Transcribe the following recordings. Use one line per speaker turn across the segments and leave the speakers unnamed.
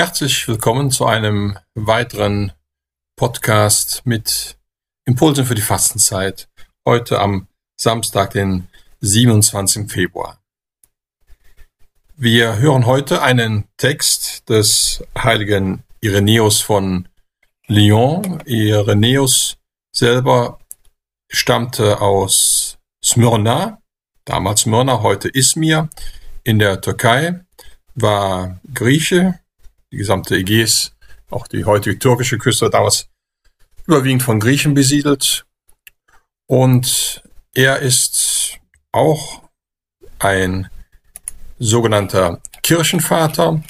Herzlich willkommen zu einem weiteren Podcast mit Impulsen für die Fastenzeit. Heute am Samstag, den 27. Februar. Wir hören heute einen Text des heiligen Irenäus von Lyon. Irenäus selber stammte aus Smyrna, damals Smyrna, heute Izmir in der Türkei, war Grieche, die gesamte Ägäis, auch die heutige türkische Küste, damals überwiegend von Griechen besiedelt. Und er ist auch ein sogenannter Kirchenvater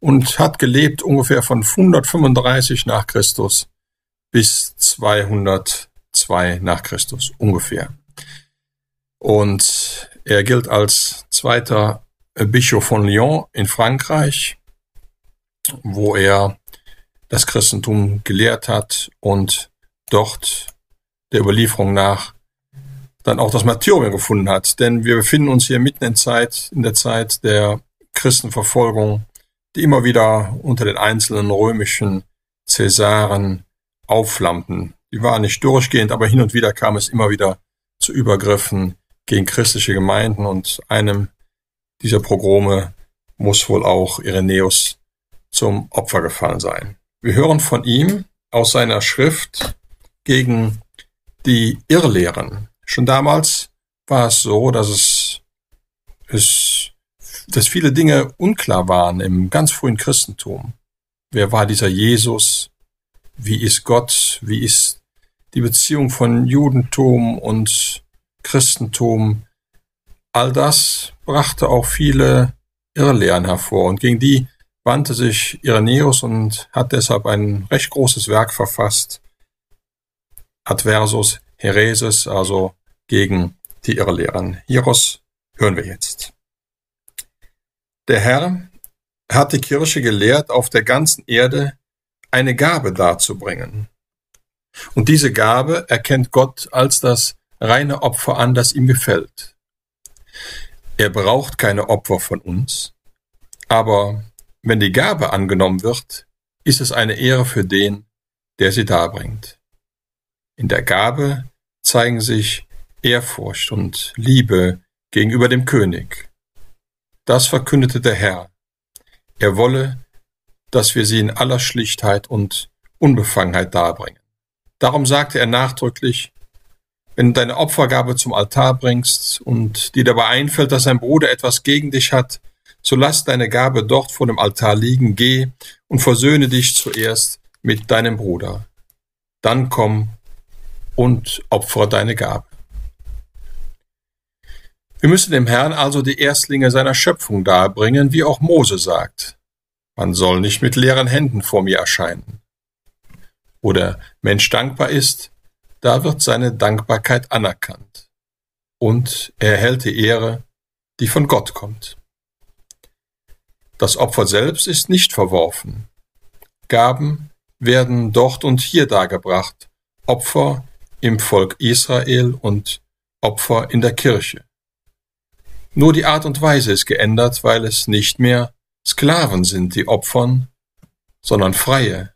und hat gelebt ungefähr von 135 nach Christus bis 202 nach Christus ungefähr. Und er gilt als zweiter Bischof von Lyon in Frankreich wo er das Christentum gelehrt hat und dort der Überlieferung nach dann auch das Martyrium gefunden hat. Denn wir befinden uns hier mitten in, Zeit, in der Zeit der Christenverfolgung, die immer wieder unter den einzelnen römischen Cäsaren aufflammten. Die waren nicht durchgehend, aber hin und wieder kam es immer wieder zu Übergriffen gegen christliche Gemeinden und einem dieser Pogrome muss wohl auch Irenäus zum Opfer gefallen sein. Wir hören von ihm aus seiner Schrift gegen die Irrlehren. Schon damals war es so, dass es, es dass viele Dinge unklar waren im ganz frühen Christentum. Wer war dieser Jesus? Wie ist Gott? Wie ist die Beziehung von Judentum und Christentum? All das brachte auch viele Irrlehren hervor und gegen die wandte sich Irenäus und hat deshalb ein recht großes Werk verfasst, Adversus Hereses, also gegen die Irrlehren. Hieros hören wir jetzt. Der Herr hat die Kirche gelehrt, auf der ganzen Erde eine Gabe darzubringen. Und diese Gabe erkennt Gott als das reine Opfer an, das ihm gefällt. Er braucht keine Opfer von uns, aber wenn die Gabe angenommen wird, ist es eine Ehre für den, der sie darbringt. In der Gabe zeigen sich Ehrfurcht und Liebe gegenüber dem König. Das verkündete der Herr. Er wolle, dass wir sie in aller Schlichtheit und Unbefangenheit darbringen. Darum sagte er nachdrücklich, wenn du deine Opfergabe zum Altar bringst und dir dabei einfällt, dass ein Bruder etwas gegen dich hat, so lass deine Gabe dort vor dem Altar liegen, geh und versöhne dich zuerst mit deinem Bruder. Dann komm und opfere deine Gabe. Wir müssen dem Herrn also die Erstlinge seiner Schöpfung darbringen, wie auch Mose sagt. Man soll nicht mit leeren Händen vor mir erscheinen. Wo der Mensch dankbar ist, da wird seine Dankbarkeit anerkannt. Und er erhält die Ehre, die von Gott kommt. Das Opfer selbst ist nicht verworfen. Gaben werden dort und hier dargebracht, Opfer im Volk Israel und Opfer in der Kirche. Nur die Art und Weise ist geändert, weil es nicht mehr Sklaven sind, die opfern, sondern Freie.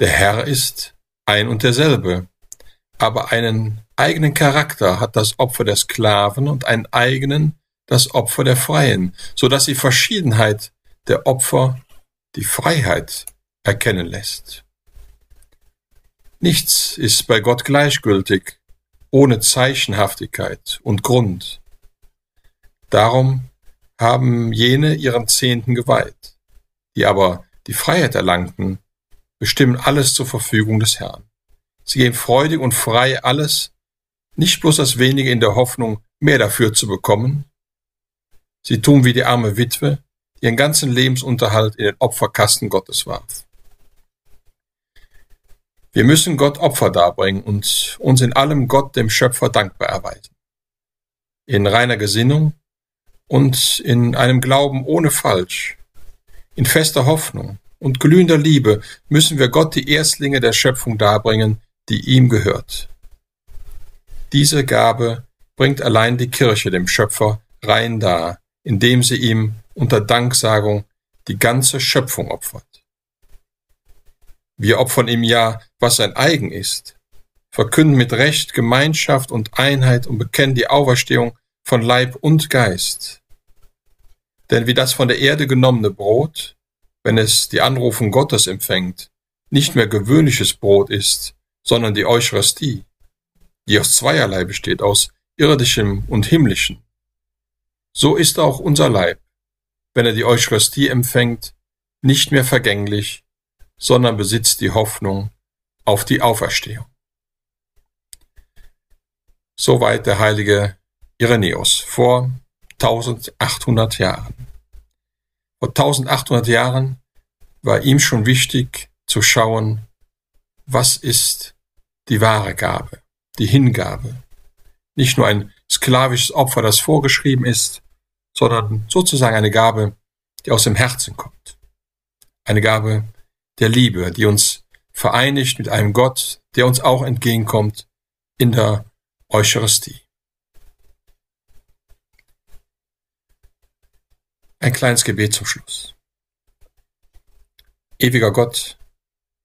Der Herr ist ein und derselbe, aber einen eigenen Charakter hat das Opfer der Sklaven und einen eigenen das Opfer der Freien, so dass die Verschiedenheit der Opfer die Freiheit erkennen lässt. Nichts ist bei Gott gleichgültig, ohne Zeichenhaftigkeit und Grund. Darum haben jene ihren Zehnten geweiht, die aber die Freiheit erlangten, bestimmen alles zur Verfügung des Herrn. Sie geben freudig und frei alles, nicht bloß das wenige in der Hoffnung, mehr dafür zu bekommen, Sie tun wie die arme Witwe, die ihren ganzen Lebensunterhalt in den Opferkasten Gottes warf. Wir müssen Gott Opfer darbringen und uns in allem Gott, dem Schöpfer, dankbar erweisen. In reiner Gesinnung und in einem Glauben ohne Falsch, in fester Hoffnung und glühender Liebe müssen wir Gott die Erstlinge der Schöpfung darbringen, die ihm gehört. Diese Gabe bringt allein die Kirche dem Schöpfer rein dar, indem sie ihm unter Danksagung die ganze Schöpfung opfert. Wir opfern ihm ja, was sein eigen ist, verkünden mit Recht Gemeinschaft und Einheit und bekennen die Auferstehung von Leib und Geist. Denn wie das von der Erde genommene Brot, wenn es die Anrufung Gottes empfängt, nicht mehr gewöhnliches Brot ist, sondern die Eucharistie, die aus zweierlei besteht, aus irdischem und himmlischem. So ist auch unser Leib, wenn er die Eucharistie empfängt, nicht mehr vergänglich, sondern besitzt die Hoffnung auf die Auferstehung. Soweit der heilige Irenäus vor 1800 Jahren. Vor 1800 Jahren war ihm schon wichtig zu schauen, was ist die wahre Gabe, die Hingabe. Nicht nur ein sklavisches Opfer, das vorgeschrieben ist, sondern sozusagen eine Gabe, die aus dem Herzen kommt. Eine Gabe der Liebe, die uns vereinigt mit einem Gott, der uns auch entgegenkommt in der Eucharistie. Ein kleines Gebet zum Schluss. Ewiger Gott,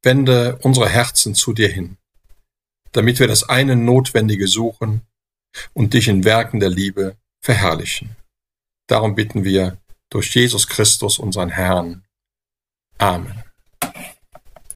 wende unsere Herzen zu dir hin, damit wir das eine Notwendige suchen und dich in Werken der Liebe verherrlichen. Darum bitten wir durch Jesus Christus, unseren Herrn. Amen.